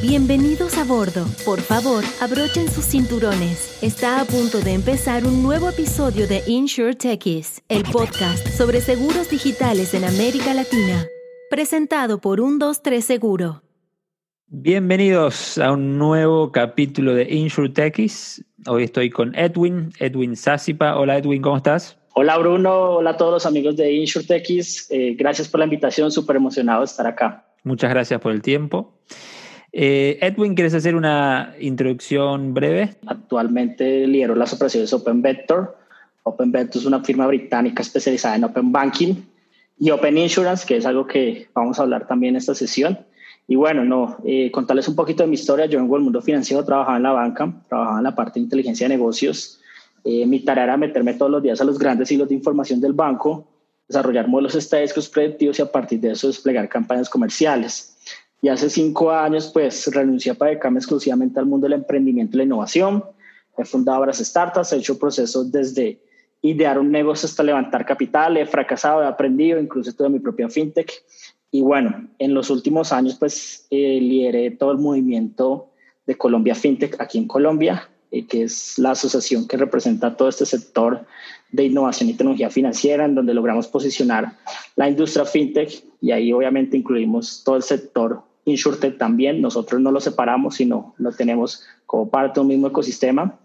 Bienvenidos a bordo. Por favor, abrochen sus cinturones. Está a punto de empezar un nuevo episodio de Insure Techies, el podcast sobre seguros digitales en América Latina. Presentado por 123 Seguro. Bienvenidos a un nuevo capítulo de Insure Techies. Hoy estoy con Edwin, Edwin Sásipa. Hola Edwin, ¿cómo estás? Hola Bruno, hola a todos los amigos de InsurTechis. Eh, gracias por la invitación, súper emocionado de estar acá. Muchas gracias por el tiempo. Eh, Edwin, ¿quieres hacer una introducción breve? Actualmente lidero las operaciones Open Vector. Open Vector es una firma británica especializada en Open Banking y Open Insurance, que es algo que vamos a hablar también en esta sesión. Y bueno, no, eh, contarles un poquito de mi historia. Yo vengo del mundo financiero, trabajaba en la banca, trabajaba en la parte de inteligencia de negocios. Eh, mi tarea era meterme todos los días a los grandes hilos de información del banco, desarrollar modelos estadísticos predictivos y a partir de eso desplegar campañas comerciales. Y hace cinco años, pues renuncié para dedicarme exclusivamente al mundo del emprendimiento y la innovación. He fundado varias startups, he hecho procesos desde idear un negocio hasta levantar capital, he fracasado, he aprendido, incluso todo mi propia fintech. Y bueno, en los últimos años, pues eh, lideré todo el movimiento de Colombia FinTech aquí en Colombia, eh, que es la asociación que representa todo este sector de innovación y tecnología financiera, en donde logramos posicionar la industria FinTech y ahí obviamente incluimos todo el sector InsurTech también, nosotros no lo separamos, sino lo tenemos como parte de un mismo ecosistema.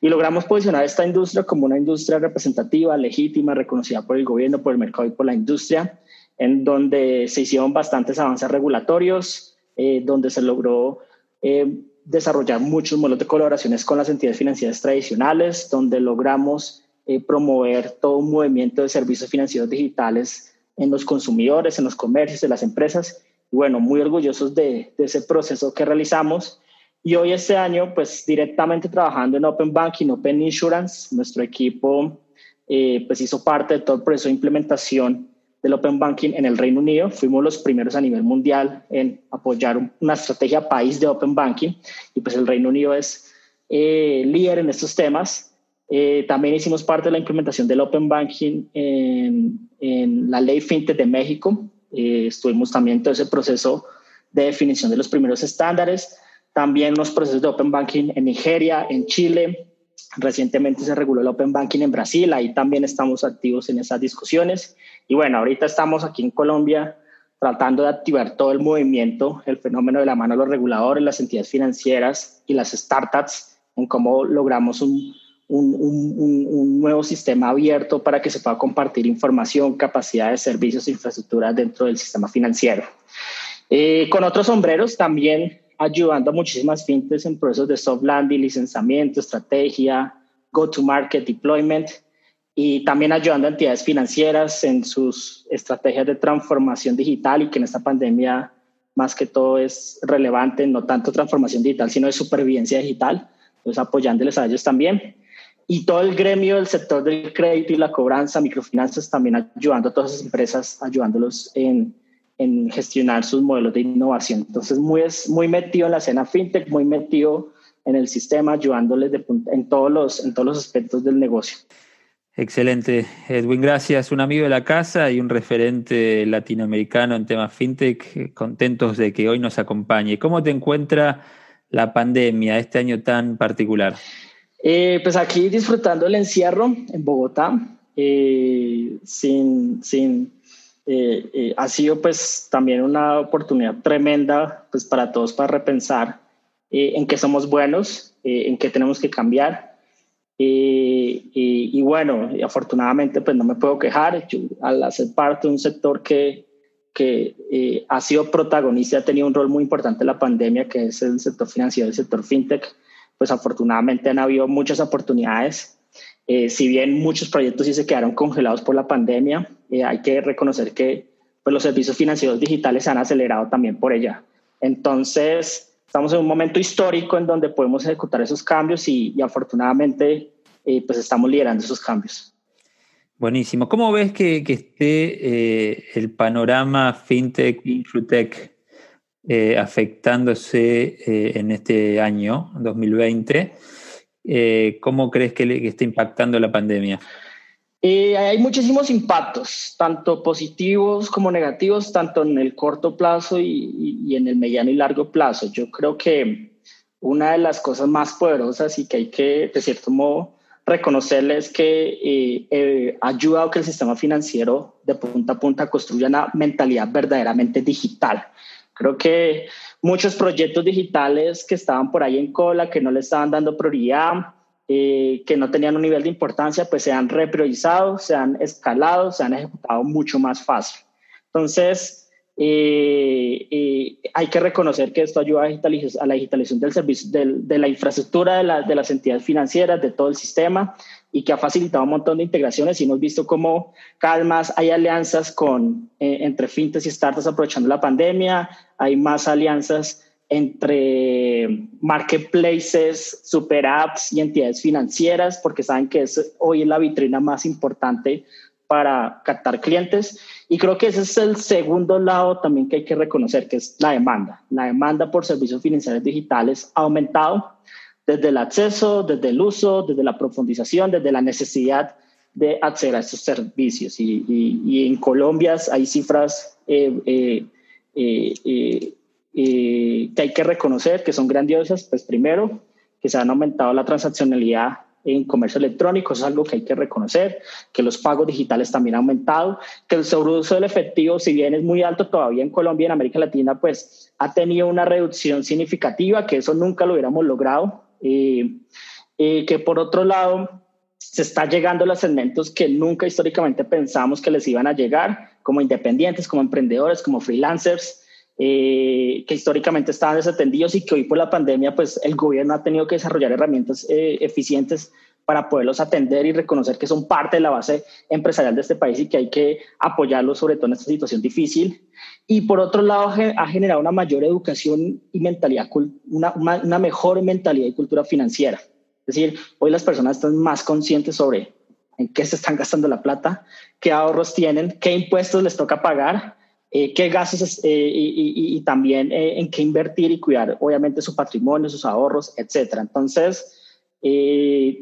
Y logramos posicionar esta industria como una industria representativa, legítima, reconocida por el gobierno, por el mercado y por la industria, en donde se hicieron bastantes avances regulatorios, eh, donde se logró eh, desarrollar muchos modelos de colaboraciones con las entidades financieras tradicionales, donde logramos eh, promover todo un movimiento de servicios financieros digitales en los consumidores, en los comercios, en las empresas bueno, muy orgullosos de, ese proceso que realizamos. Y hoy este año, pues directamente trabajando en Open Banking, Open Insurance, nuestro equipo eh, pues hizo parte de todo el proceso de implementación del Open Banking en el Reino Unido. Fuimos los primeros a nivel mundial en apoyar una estrategia país de Open Banking y pues el Reino Unido es eh, líder en estos temas. Eh, también hicimos parte de la implementación del Open Banking en, en la ley FinTech de México, eh, estuvimos también en todo ese proceso de definición de los primeros estándares, también los procesos de Open Banking en Nigeria, en Chile. Recientemente se reguló el Open Banking en Brasil, ahí también estamos activos en esas discusiones. Y bueno, ahorita estamos aquí en Colombia tratando de activar todo el movimiento, el fenómeno de la mano de los reguladores, las entidades financieras y las startups, en cómo logramos un, un, nuevo sistema abierto para que se pueda compartir información, capacidades, servicios infraestructuras dentro del sistema financiero. Eh, con otros sombreros también ayudando a muchísimas fintechs en procesos de soft landing, licenciamiento, estrategia, go-to-market, deployment y también ayudando a entidades financieras en sus estrategias de transformación digital y que en esta pandemia más que todo es relevante, no tanto transformación digital, sino de supervivencia digital, entonces apoyándoles a ellos también y todo el gremio del sector del crédito y la cobranza, microfinanzas, también ayudando a todas esas empresas, ayudándolos en, en gestionar sus modelos de innovación. Entonces, muy, muy metido en la escena fintech, muy metido en el sistema, ayudándoles de, en, todos los, en todos los aspectos del negocio. Excelente, Edwin, gracias. Un amigo de la casa y un referente latinoamericano en temas fintech, contentos de que hoy nos acompañe. ¿Cómo te encuentra la pandemia este año tan particular? Eh, pues aquí disfrutando el encierro en Bogotá, eh, sin, sin, eh, ha sido pues también una oportunidad tremenda pues para todos para repensar en qué somos buenos, en qué tenemos que cambiar. Y, bueno, afortunadamente pues no me puedo quejar, al hacer parte de un sector que, que ha sido protagonista, ha tenido un rol muy importante en la pandemia, que es el sector financiero, el sector fintech, pues afortunadamente han habido muchas oportunidades. Eh, si bien muchos proyectos sí se quedaron congelados por la pandemia, eh, hay que reconocer que pues, los servicios financieros digitales se han acelerado también por ella. Entonces, estamos en un momento histórico en donde podemos ejecutar esos cambios y, afortunadamente eh, pues estamos liderando esos cambios. Buenísimo. ¿Cómo ves que, que esté el panorama fintech, infotech eh, afectándose eh, en este año, 2020. Eh, ¿Cómo crees que, le, está impactando la pandemia? hay muchísimos impactos, tanto positivos como negativos, tanto en el corto plazo y, y, en el mediano y largo plazo. Yo creo que una de las cosas más poderosas y que hay que, de cierto modo, reconocerles que eh, eh, ha ayudado que el sistema financiero de punta a punta construya una mentalidad verdaderamente digital. Creo que muchos proyectos digitales que estaban por ahí en cola, que no le estaban dando prioridad, eh, que no tenían un nivel de importancia, pues se han repriorizado, se han escalado, se han ejecutado mucho más fácil. Entonces, eh, eh, hay que reconocer que esto ayuda a, la digitalización del servicio, de la infraestructura de, de, las entidades financieras, de todo el sistema y que ha facilitado un montón de integraciones y hemos visto cómo cada vez más hay alianzas con, eh, entre fintechs y startups aprovechando la pandemia, hay más alianzas entre marketplaces, super apps y entidades financieras porque saben que es, hoy es la vitrina más importante para captar clientes. Y creo que ese es el segundo lado también que hay que reconocer, que es la demanda. La demanda por servicios financieros digitales ha aumentado desde el acceso, desde el uso, desde la profundización, desde la necesidad de acceder a estos servicios. Y, en Colombia hay cifras eh, eh, eh, que hay que reconocer que son grandiosas. Pues primero, que se han aumentado la transaccionalidad en comercio electrónico, es algo que hay que reconocer, que los pagos digitales también han aumentado, que el sobreuso del efectivo, si bien es muy alto todavía en Colombia y en América Latina, pues ha tenido una reducción significativa, que eso nunca lo hubiéramos logrado, y que por otro lado se está llegando a los segmentos que nunca históricamente pensamos que les iban a llegar, como independientes, como emprendedores, como freelancers, eh, que históricamente estaban desatendidos y que hoy por la pandemia pues el gobierno ha tenido que desarrollar herramientas eh, eficientes para poderlos atender y reconocer que son parte de la base empresarial de este país y que hay que apoyarlos sobre todo en esta situación difícil. Y por otro lado ha generado una mayor educación y mentalidad, una, una mejor mentalidad y cultura financiera. Es decir, hoy las personas están más conscientes sobre en qué se están gastando la plata, qué ahorros tienen, qué impuestos les toca pagar eh, qué gastos eh, y, también eh, en qué invertir y cuidar, obviamente, su patrimonio, sus ahorros, etcétera. Entonces,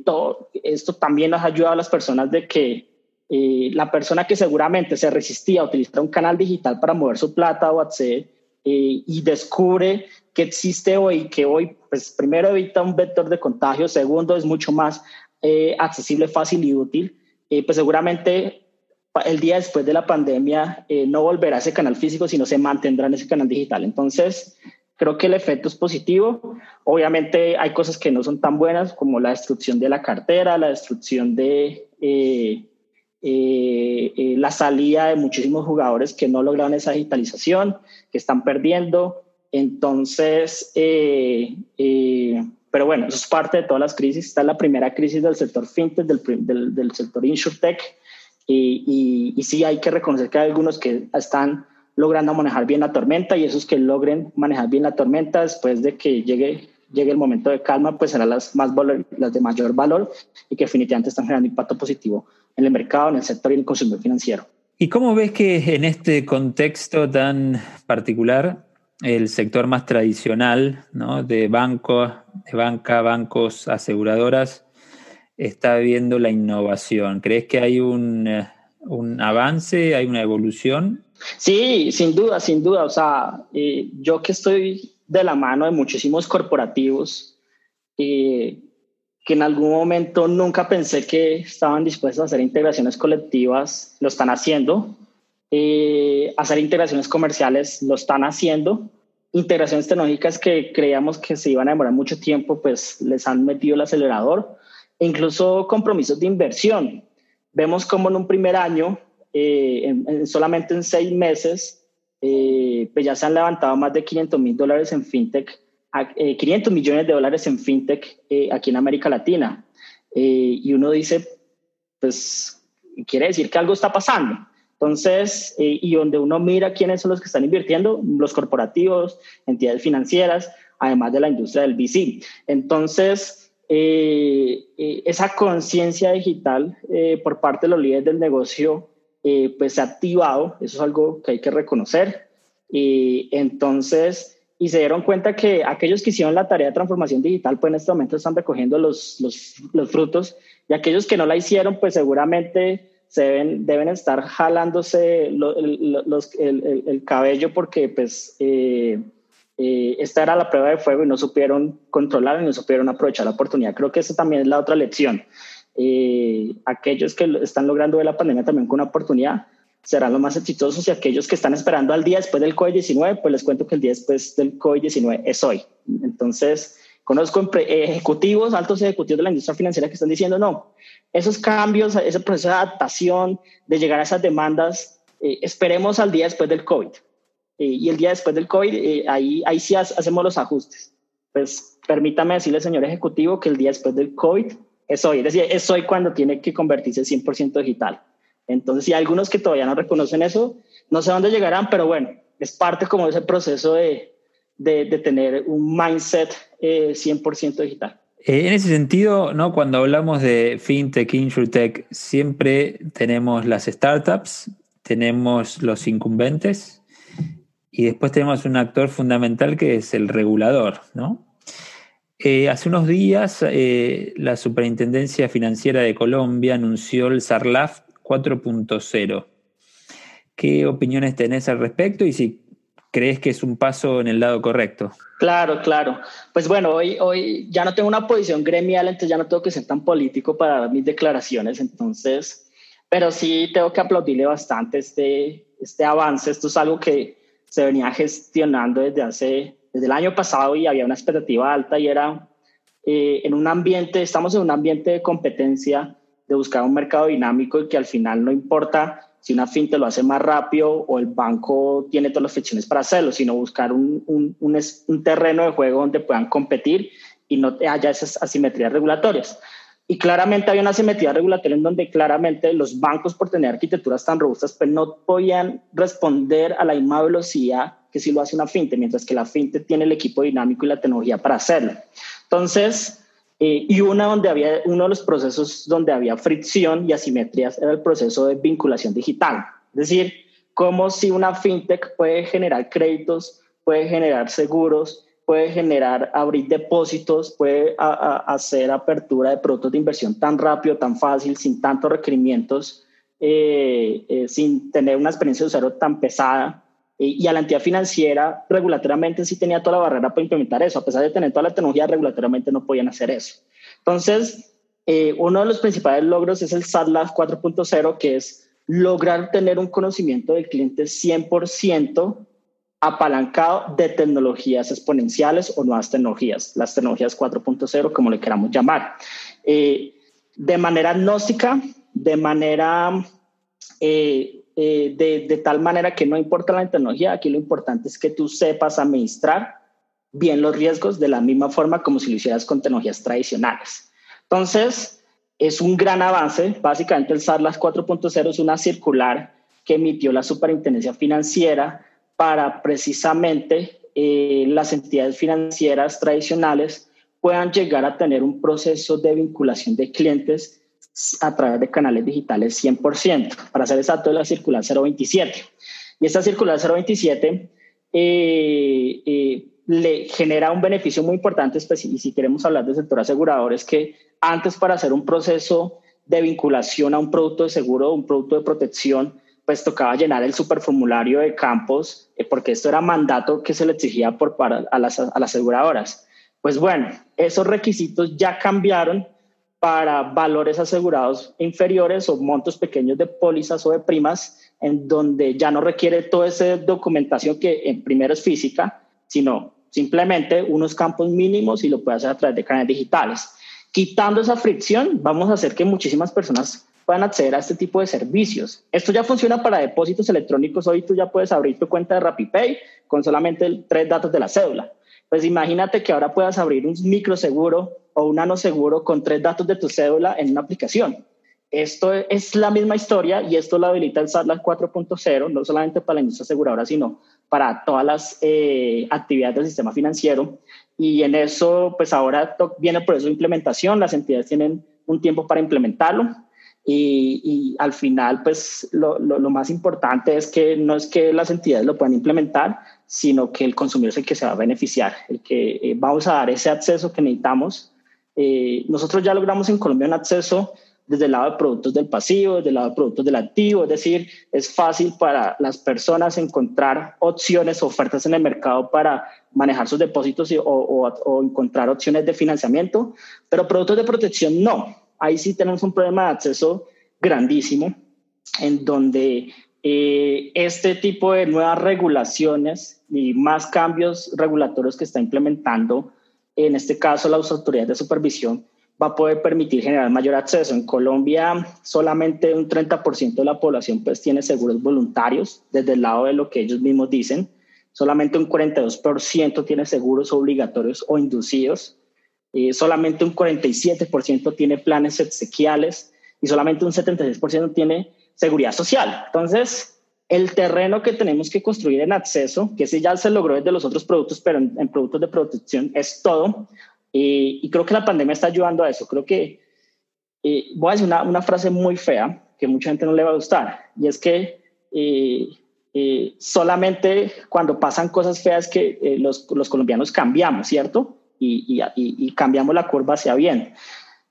todo esto también nos ha ayudado a las personas de que la persona que seguramente se resistía a utilizar un canal digital para mover su plata o acceder y descubre que existe hoy, que hoy, pues primero evita un vector de contagio, segundo es mucho más accesible, fácil y útil, pues seguramente el día después de la pandemia eh, no volverá a ese canal físico, sino se mantendrá en ese canal digital. Entonces, creo que el efecto es positivo. Obviamente hay cosas que no son tan buenas como la destrucción de la cartera, la destrucción de eh, eh, la salida de muchísimos jugadores que no lograron esa digitalización, que están perdiendo. Entonces, pero bueno, eso es parte de todas las crisis. Está la primera crisis del sector fintech, del, del, del sector insurtech y, y, sí hay que reconocer que hay algunos que están logrando manejar bien la tormenta y esos que logren manejar bien la tormenta después de que llegue, llegue el momento de calma, pues serán las, más las de mayor valor y que definitivamente están generando impacto positivo en el mercado, en el sector y en el consumidor financiero. ¿Y cómo ves que en este contexto tan particular el sector más tradicional ¿no? de banco, de banca, bancos, aseguradoras, está viendo la innovación? ¿Crees que hay un, eh, un avance, hay una evolución? Sí, sin duda, sin duda. O sea, eh, yo que estoy de la mano de muchísimos corporativos eh, que en algún momento nunca pensé que estaban dispuestos a hacer integraciones colectivas, lo están haciendo. hacer integraciones comerciales, lo están haciendo. Integraciones tecnológicas que creíamos que se iban a demorar mucho tiempo, pues les han metido el acelerador incluso compromisos de inversión. Vemos como en un primer año, eh, solamente en seis meses, eh, pues ya se han levantado más de 500 mil dólares en fintech, 500 eh, millones de dólares en fintech aquí en América Latina. y uno dice, pues quiere decir que algo está pasando. Entonces, y donde uno mira quiénes son los que están invirtiendo, los corporativos, entidades financieras, además de la industria del VC. Entonces, eh, eh, esa conciencia digital eh, por parte de los líderes del negocio pues se ha activado, eso es algo que hay que reconocer. Y entonces y se dieron cuenta que aquellos que hicieron la tarea de transformación digital, pues en este momento están recogiendo los, los, los frutos y aquellos que no la hicieron, pues seguramente se deben, deben estar jalándose los, el, el, cabello porque pues eh, eh, esta era la prueba de fuego y no supieron controlar y no supieron aprovechar la oportunidad. Creo que eso también es la otra lección. Eh, aquellos que están logrando ver la pandemia también con una oportunidad, serán los más exitosos y aquellos que están esperando al día después del COVID-19, pues les cuento que el día después del COVID-19 es hoy. Entonces, conozco ejecutivos, altos ejecutivos de la industria financiera que están diciendo, no, esos cambios, ese proceso de adaptación, de llegar a esas demandas, eh, esperemos al día después del COVID. Eh, y el día después del COVID, eh, ahí, ahí sí hacemos los ajustes. Pues permítame decirle, señor ejecutivo, que el día después del COVID es hoy. Es decir, es hoy cuando tiene que convertirse 100% digital. Entonces, si hay algunos que todavía no reconocen eso, no sé dónde llegarán, pero bueno, es parte como de ese proceso de, de, tener un mindset 100% eh, digital. Eh, en ese sentido, ¿no? cuando hablamos de fintech, insurtech, siempre tenemos las startups, tenemos los incumbentes y después tenemos un actor fundamental que es el regulador. ¿no? Eh, hace unos días la Superintendencia Financiera de Colombia anunció el SARLAF 4.0. ¿Qué opiniones tenés al respecto y si crees que es un paso en el lado correcto? Claro, claro. Pues bueno, hoy, hoy ya no tengo una posición gremial, entonces ya no tengo que ser tan político para dar mis declaraciones, entonces, pero sí tengo que aplaudirle bastante este, este avance. Esto es algo que se venía gestionando desde hace, desde el año pasado y había una expectativa alta y era eh, en un ambiente, estamos en un ambiente de competencia de buscar un mercado dinámico y que al final no importa si una fintech lo hace más rápido o el banco tiene todas las fricciones para hacerlo, sino buscar un, un, un, terreno de juego donde puedan competir y no haya esas asimetrías regulatorias. Y claramente hay una asimetría regulatoria en donde claramente los bancos, por tener arquitecturas tan robustas, pues no podían responder a la misma velocidad que si lo hace una fintech, mientras que la fintech tiene el equipo dinámico y la tecnología para hacerlo. Entonces, eh, y una donde había, uno de los procesos donde había fricción y asimetrías era el proceso de vinculación digital. Es decir, cómo si una fintech puede generar créditos, puede generar seguros, puede generar, abrir depósitos, puede hacer apertura de productos de inversión tan rápido, tan fácil, sin tantos requerimientos, eh, eh, sin tener una experiencia de usuario tan pesada y a la entidad financiera regulatoriamente sí tenía toda la barrera para implementar eso, a pesar de tener toda la tecnología, regulatoriamente no podían hacer eso. Entonces, eh, uno de los principales logros es el SATLAB 4.0, que es lograr tener un conocimiento del cliente 100% apalancado de tecnologías exponenciales o nuevas tecnologías, las tecnologías 4.0, como le queramos llamar. Eh, de manera agnóstica, de manera eh, eh, de, tal manera que no importa la tecnología, aquí lo importante es que tú sepas administrar bien los riesgos de la misma forma como si lo hicieras con tecnologías tradicionales. Entonces, es un gran avance. Básicamente, el SARLAS 4.0 es una circular que emitió la Superintendencia Financiera para precisamente eh, las entidades financieras tradicionales puedan llegar a tener un proceso de vinculación de clientes a través de canales digitales 100%. Para ser exacto, es la circular 027. Y esta circular 027 eh, eh, le genera un beneficio muy importante, y si queremos hablar del sector asegurador, es que antes para hacer un proceso de vinculación a un producto de seguro, un producto de protección, pues tocaba llenar el superformulario de campos, eh, porque esto era mandato que se le exigía por, para, a, las, a las aseguradoras. Pues bueno, esos requisitos ya cambiaron para valores asegurados inferiores o montos pequeños de pólizas o de primas, en donde ya no requiere toda esa documentación que en primero es física, sino simplemente unos campos mínimos y lo puede hacer a través de canales digitales. Quitando esa fricción, vamos a hacer que muchísimas personas puedan acceder a este tipo de servicios. Esto ya funciona para depósitos electrónicos. Hoy tú ya puedes abrir tu cuenta de RappiPay con solamente tres datos de la cédula. Pues imagínate que ahora puedas abrir un microseguro o un ano seguro con tres datos de tu cédula en una aplicación. Esto es la misma historia y esto lo habilita el SATLAB 4.0, no solamente para la industria aseguradora, sino para todas las eh, actividades del sistema financiero. Y en eso, pues ahora viene por eso implementación, las entidades tienen un tiempo para implementarlo. Y, al final, pues lo, lo, más importante es que no es que las entidades lo puedan implementar, sino que el consumidor es el que se va a beneficiar, el que eh, vamos a dar ese acceso que necesitamos. Eh, nosotros ya logramos en Colombia un acceso desde el lado de productos del pasivo, desde el lado de productos del activo, es decir, es fácil para las personas encontrar opciones, ofertas en el mercado para manejar sus depósitos o, o, encontrar opciones de financiamiento, pero productos de protección no. Ahí sí tenemos un problema de acceso grandísimo, en donde eh, este tipo de nuevas regulaciones y más cambios regulatorios que está implementando, en este caso las autoridades de supervisión, va a poder permitir generar mayor acceso. En Colombia solamente un 30% de la población pues tiene seguros voluntarios desde el lado de lo que ellos mismos dicen. Solamente un 42% tiene seguros obligatorios o inducidos. Eh, solamente un 47% tiene planes exequiales y solamente un 76% tiene seguridad social. Entonces, el terreno que tenemos que construir en acceso, que ese ya se logró desde los otros productos, pero en, productos de protección es todo. y creo que la pandemia está ayudando a eso. Creo que, eh, voy a decir una, frase muy fea que mucha gente no le va a gustar, y es que eh, eh, solamente cuando pasan cosas feas que los, los, colombianos cambiamos, ¿cierto? Y, y, y, cambiamos la curva hacia bien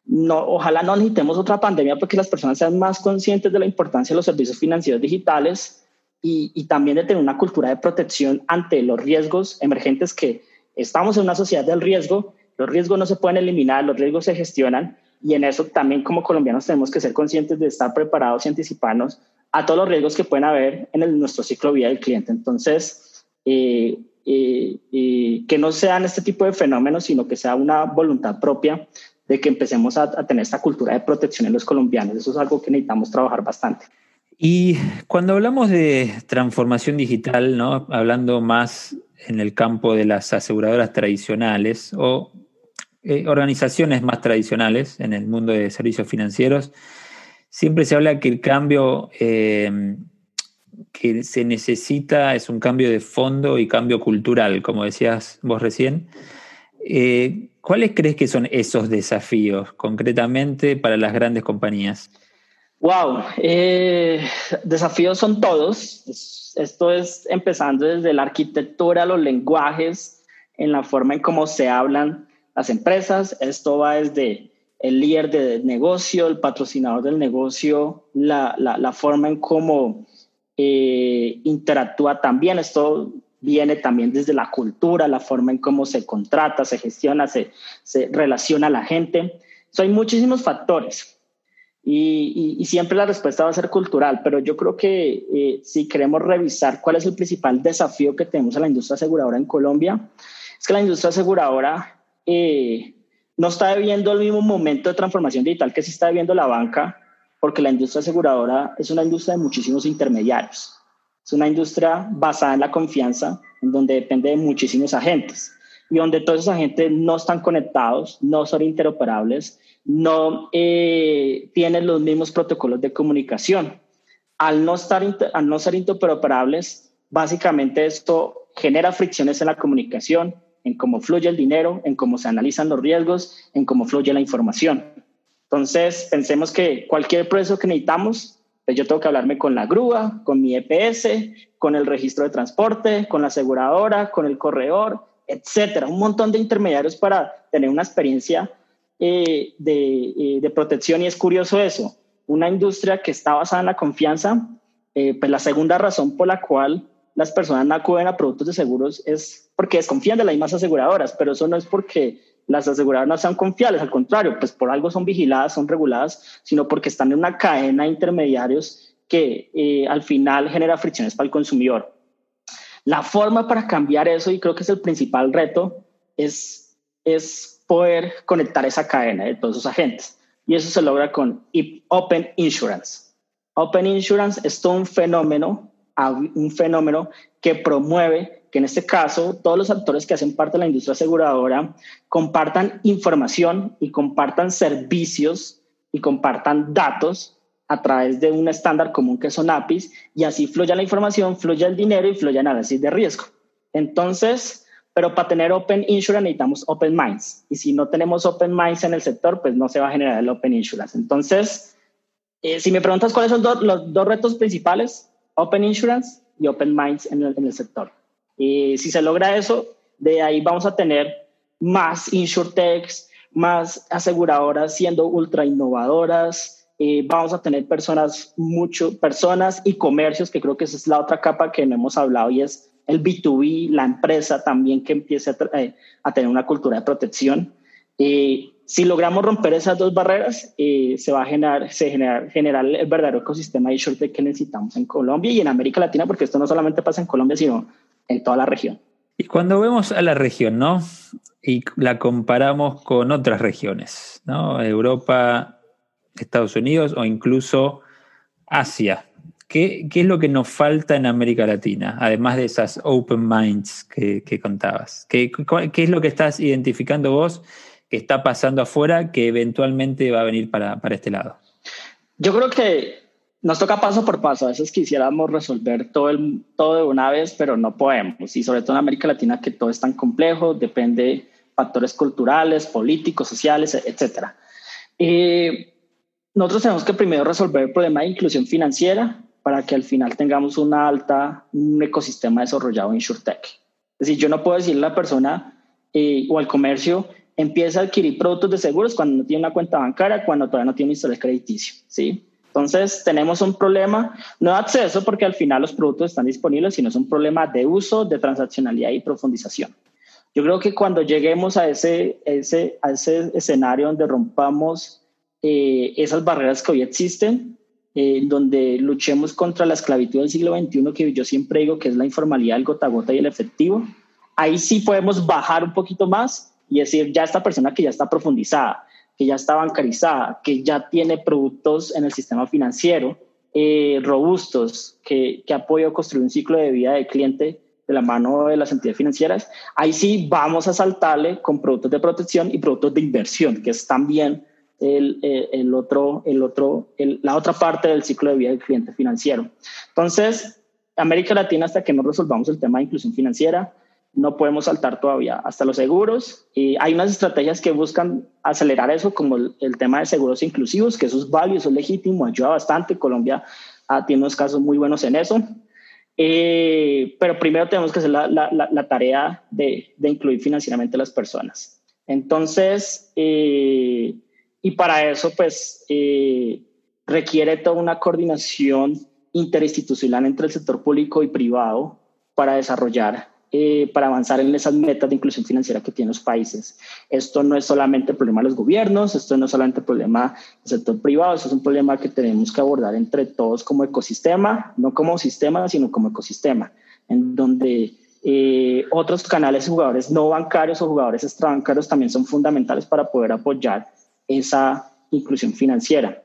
no, ojalá no necesitemos otra pandemia porque las personas sean más conscientes de la importancia de los servicios financieros digitales y, también de tener una cultura de protección ante los riesgos emergentes que estamos en una sociedad del riesgo, los riesgos no se pueden eliminar, los riesgos se gestionan y en eso también como colombianos tenemos que ser conscientes de estar preparados y anticiparnos a todos los riesgos que pueden haber en nuestro ciclo de vida del cliente. Entonces, eh, eh, eh, que no sean este tipo de fenómenos, sino que sea una voluntad propia de que empecemos a, tener esta cultura de protección en los colombianos. Eso es algo que necesitamos trabajar bastante. Y cuando hablamos de transformación digital, ¿no? hablando más en el campo de las aseguradoras tradicionales o eh, organizaciones más tradicionales en el mundo de servicios financieros, siempre se habla que el cambio eh, que se necesita es un cambio de fondo y cambio cultural, como decías vos recién. Eh, ¿Cuáles crees que son esos desafíos concretamente para las grandes compañías? Wow, eh, desafíos son todos. Esto es empezando desde la arquitectura, los lenguajes, en la forma en cómo se hablan las empresas. Esto va desde el líder de negocio, el patrocinador del negocio, la, la, forma en cómo eh, interactúa también. Esto viene también desde la cultura, la forma en cómo se contrata, se gestiona, se, se relaciona a la gente. hay muchísimos factores y, y, siempre la respuesta va a ser cultural, pero yo creo que eh, si queremos revisar cuál es el principal desafío que tenemos en la industria aseguradora en Colombia, es que la industria aseguradora eh, no está viviendo el mismo momento de transformación digital que sí está viviendo la banca, porque la industria aseguradora es una industria de muchísimos intermediarios. Es una industria basada en la confianza, en donde depende de muchísimos agentes y donde todos esos agentes no están conectados, no son interoperables, no eh, tienen los mismos protocolos de comunicación. Al no, estar, al no ser interoperables, básicamente esto genera fricciones en la comunicación, en cómo fluye el dinero, en cómo se analizan los riesgos, en cómo fluye la información. Entonces, pensemos que cualquier proceso que necesitamos yo tengo que hablarme con la grúa, con mi EPS, con el registro de transporte, con la aseguradora, con el corredor, etcétera. Un montón de intermediarios para tener una experiencia eh, eh, de, protección. Y es curioso eso. Una industria que está basada en la confianza, eh, pues la segunda razón por la cual las personas no acuden a productos de seguros es porque desconfían de las mismas aseguradoras, pero eso no es porque las aseguradoras no sean confiables, al contrario, pues por algo son vigiladas, son reguladas, sino porque están en una cadena de intermediarios que eh, al final genera fricciones para el consumidor. La forma para cambiar eso, y creo que es el principal reto, es, es poder conectar esa cadena de todos esos agentes. Y eso se logra con Open Insurance. Open Insurance es todo un fenómeno, un fenómeno que promueve que en este caso todos los actores que hacen parte de la industria aseguradora compartan información y compartan servicios y compartan datos a través de un estándar común que son APIs y así fluya la información, fluya el dinero y fluya el análisis de riesgo. Entonces, pero para tener Open Insurance necesitamos Open Minds y si no tenemos Open Minds en el sector, pues no se va a generar el Open Insurance. Entonces, eh, si me preguntas cuáles son los dos retos principales, Open Insurance y Open Minds en el sector. Si se logra eso, de ahí vamos a tener más insurtechs, más aseguradoras siendo ultra innovadoras, eh, vamos a tener personas, mucho, personas y comercios, que creo que esa es la otra capa que no hemos hablado y es el B2B, la empresa también que empiece a, eh, a tener una cultura de protección. Eh, si logramos romper esas dos barreras, eh, se va a generar, se generar, generar el verdadero ecosistema de InsurTech que necesitamos en Colombia y en América Latina, porque esto no solamente pasa en Colombia, sino en toda la región. Y cuando vemos a la región, ¿no? Y la comparamos con otras regiones, ¿no? Europa, Estados Unidos o incluso Asia. ¿Qué, ¿Qué, es lo que nos falta en América Latina, además de esas open minds que, que contabas? ¿Qué, ¿Qué, es lo que estás identificando vos que está pasando afuera que eventualmente va a venir para, para este lado? Yo creo que nos toca paso por paso. A veces quisiéramos resolver todo, el, todo de una vez, pero no podemos. Y sobre todo en América Latina, que todo es tan complejo, depende de factores culturales, políticos, sociales, etc. Eh, nosotros tenemos que primero resolver el problema de inclusión financiera para que al final tengamos una alta, un ecosistema desarrollado en InsurTech. Es decir, yo no puedo decirle a la persona eh, o al comercio, empieza a adquirir productos de seguros cuando no tiene una cuenta bancaria, cuando todavía no tiene un historial crediticio, ¿sí? Entonces, tenemos un problema, no de acceso, porque al final los productos están disponibles, sino es un problema de uso, de transaccionalidad y profundización. Yo creo que cuando lleguemos a ese, ese, a ese escenario donde rompamos eh, esas barreras que hoy existen, eh, donde luchemos contra la esclavitud del siglo XXI, que yo siempre digo que es la informalidad, el gota a gota y el efectivo, ahí sí podemos bajar un poquito más y decir, ya esta persona que ya está profundizada, que ya está bancarizada, que ya tiene productos en el sistema financiero eh, robustos, que, que ha podido construir un ciclo de vida de cliente de la mano de las entidades financieras, ahí sí vamos a saltarle con productos de protección y productos de inversión, que es también el, el otro, el otro, la otra parte del ciclo de vida del cliente financiero. Entonces, América Latina, hasta que no resolvamos el tema de inclusión financiera, no podemos saltar todavía hasta los seguros. Y hay unas estrategias que buscan acelerar eso, como el, tema de seguros inclusivos, que eso es válido, eso es legítimo, ayuda bastante. Colombia ah, tiene unos casos muy buenos en eso. Eh, pero primero tenemos que hacer la, tarea de, de, incluir financieramente a las personas. Entonces, eh, y para eso, pues, eh, requiere toda una coordinación interinstitucional entre el sector público y privado para desarrollar eh, para avanzar en esas metas de inclusión financiera que tienen los países. Esto no es solamente el problema de los gobiernos, esto no es solamente el problema del sector privado, esto es un problema que tenemos que abordar entre todos como ecosistema, no como sistema, sino como ecosistema, en donde eh, otros canales jugadores no bancarios o jugadores extrabancarios también son fundamentales para poder apoyar esa inclusión financiera.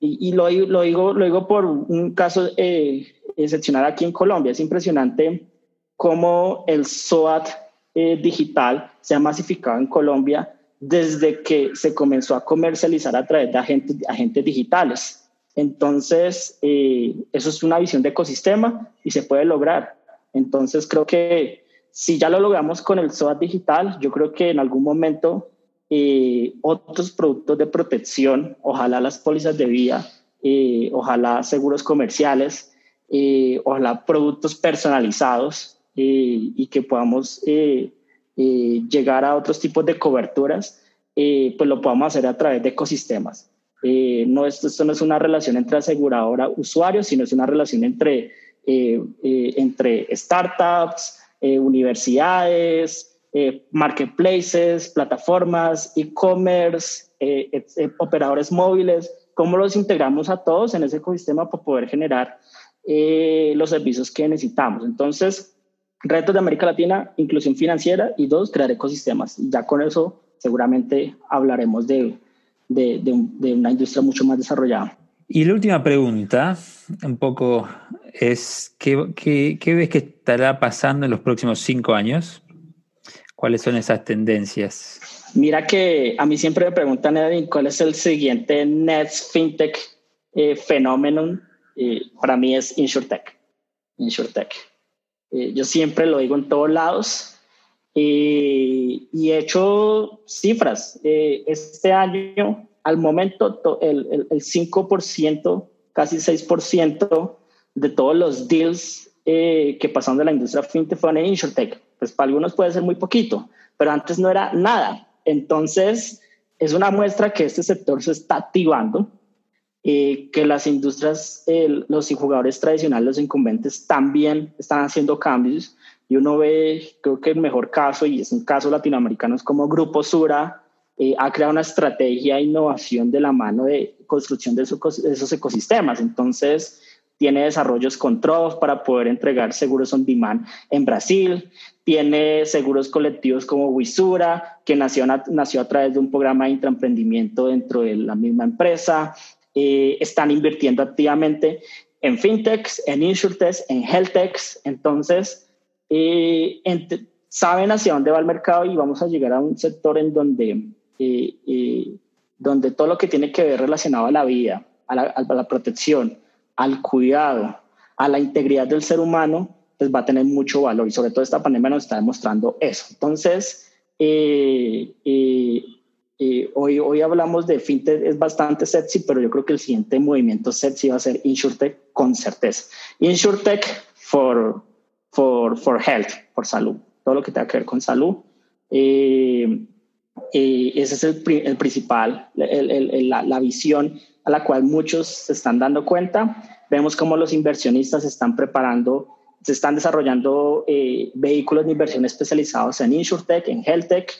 Y, y lo, lo, digo, lo digo por un caso eh, excepcional aquí en Colombia. Es impresionante cómo el SOAT eh, digital se ha masificado en Colombia desde que se comenzó a comercializar a través de agentes, agentes digitales. Entonces, eh, eso es una visión de ecosistema y se puede lograr. Entonces, creo que si ya lo logramos con el SOAT digital, yo creo que en algún momento eh, otros productos de protección, ojalá las pólizas de vida, eh, ojalá seguros comerciales, eh, ojalá productos personalizados, eh, y que podamos eh, eh, llegar a otros tipos de coberturas, pues lo podamos hacer a través de ecosistemas. no, esto, esto, no es una relación entre aseguradora usuario, sino es una relación entre, entre startups, universidades, marketplaces, plataformas, e-commerce, operadores móviles, cómo los integramos a todos en ese ecosistema para poder generar los servicios que necesitamos. Entonces, Retos de América Latina, inclusión financiera y dos, crear ecosistemas. Ya con eso seguramente hablaremos de, de, de, una industria mucho más desarrollada. Y la última pregunta, un poco, es ¿qué, qué, qué ves que estará pasando en los próximos cinco años? ¿Cuáles son esas tendencias? Mira que a mí siempre me preguntan, Edwin, ¿cuál es el siguiente Nets FinTech eh, fenómeno? Eh, para mí es InsurTech. InsurTech. Eh, yo siempre lo digo en todos lados. Eh, y he hecho cifras. Eh, este año, al momento, el, el, 5%, casi 6% de todos los deals eh, que pasaron de la industria fintech fueron en InsurTech. Pues para algunos puede ser muy poquito, pero antes no era nada. Entonces, es una muestra que este sector se está activando, eh, que las industrias, los jugadores tradicionales, los incumbentes, también están haciendo cambios. Y uno ve, creo que el mejor caso, y es un caso latinoamericano, es como Grupo Sura eh, ha creado una estrategia de innovación de la mano de construcción de esos ecosistemas. Entonces, tiene desarrollos con para poder entregar seguros on demand en Brasil, tiene seguros colectivos como Wisura, que nació, nació a través de un programa de intraemprendimiento dentro de la misma empresa, eh, están invirtiendo activamente en fintechs, en insurtechs, en healtechs, entonces eh, saben hacia dónde va el mercado y vamos a llegar a un sector en donde, eh, donde todo lo que tiene que ver relacionado a la vida, a la protección, al cuidado, a la integridad del ser humano, pues va a tener mucho valor y sobre todo esta pandemia nos está demostrando eso. Entonces, eh, eh, eh, hoy, hoy hablamos de fintech, es bastante sexy, pero yo creo que el siguiente movimiento sexy va a ser InsurTech con certeza. InsurTech for, for, for health, por salud, todo lo que tenga que ver con salud. ese es el, el principal, el, la, la visión a la cual muchos se están dando cuenta. Vemos cómo los inversionistas se están preparando, se están desarrollando eh, vehículos de inversión especializados en InsurTech, en HealthTech.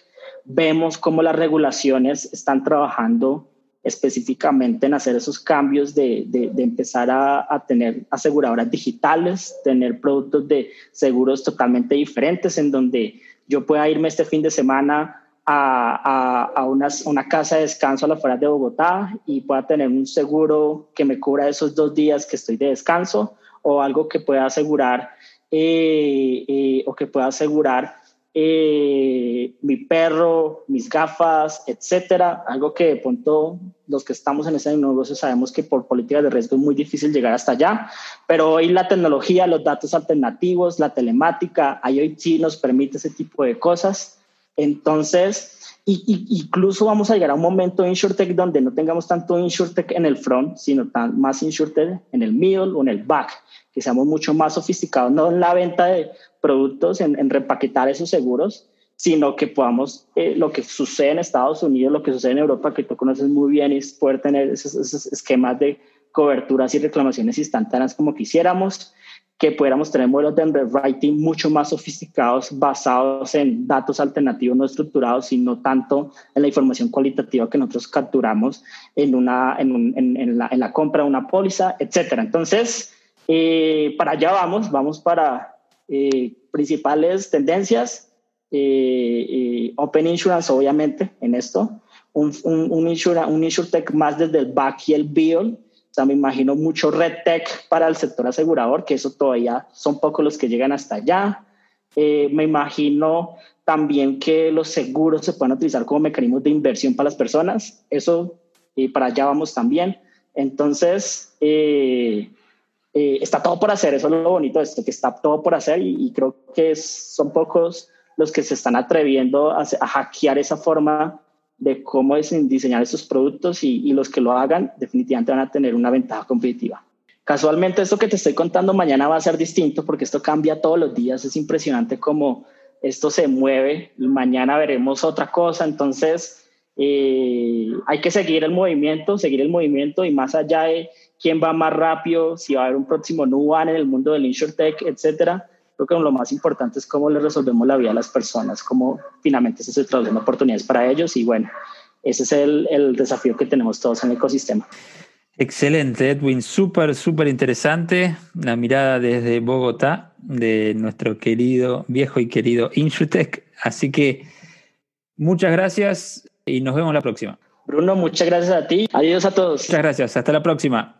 Vemos cómo las regulaciones están trabajando específicamente en hacer esos cambios de, de, empezar a, a, tener aseguradoras digitales, tener productos de seguros totalmente diferentes en donde yo pueda irme este fin de semana a, a, una, una, casa de descanso a las afueras de Bogotá y pueda tener un seguro que me cubra esos dos días que estoy de descanso o algo que pueda asegurar eh, eh, o que pueda asegurar eh, mi perro, mis gafas, etcétera. Algo que de pronto los que estamos en ese negocio sabemos que por políticas de riesgo es muy difícil llegar hasta allá, pero hoy la tecnología, los datos alternativos, la telemática, IoT nos permite ese tipo de cosas entonces, y, incluso vamos a llegar a un momento en InsurTech donde no tengamos tanto InsurTech en el front, sino tan, más InsurTech en el middle o en el back, que seamos mucho más sofisticados, no en la venta de productos, en, repaquetar esos seguros, sino que podamos, eh, lo que sucede en Estados Unidos, lo que sucede en Europa, que tú conoces muy bien, es poder tener esos, esos esquemas de coberturas y reclamaciones instantáneas como quisiéramos que pudiéramos tener modelos de underwriting mucho más sofisticados basados en datos alternativos no estructurados, sino tanto en la información cualitativa que nosotros capturamos en, una, en, en, la, en la, compra de una póliza, etcétera. Entonces, eh, para allá vamos, vamos para eh, principales tendencias. Eh, open Insurance, obviamente, en esto. Un, un, un, insura, un InsurTech más desde el back y el build o sea, me imagino mucho red tech para el sector asegurador, que eso todavía son pocos los que llegan hasta allá. Eh, me imagino también que los seguros se pueden utilizar como mecanismos de inversión para las personas. Eso, y para allá vamos también. Entonces, eh, eh, está todo por hacer. Eso es lo bonito de esto, que está todo por hacer y, creo que son pocos los que se están atreviendo a, a hackear esa forma de cómo diseñar esos productos y, los que lo hagan definitivamente van a tener una ventaja competitiva. Casualmente esto que te estoy contando mañana va a ser distinto porque esto cambia todos los días, es impresionante cómo esto se mueve, mañana veremos otra cosa, entonces eh, hay que seguir el movimiento, seguir el movimiento y más allá de quién va más rápido, si va a haber un próximo Nuban en el mundo del InsurTech, etcétera, creo que lo más importante es cómo le resolvemos la vida a las personas, cómo finalmente se traducen oportunidades para ellos y bueno, ese es el, el desafío que tenemos todos en el ecosistema. Excelente, Edwin, súper, súper interesante la mirada desde Bogotá de nuestro querido, viejo y querido Insurtech. Así que muchas gracias y nos vemos la próxima. Bruno, muchas gracias a ti. Adiós a todos. Muchas gracias. Hasta la próxima.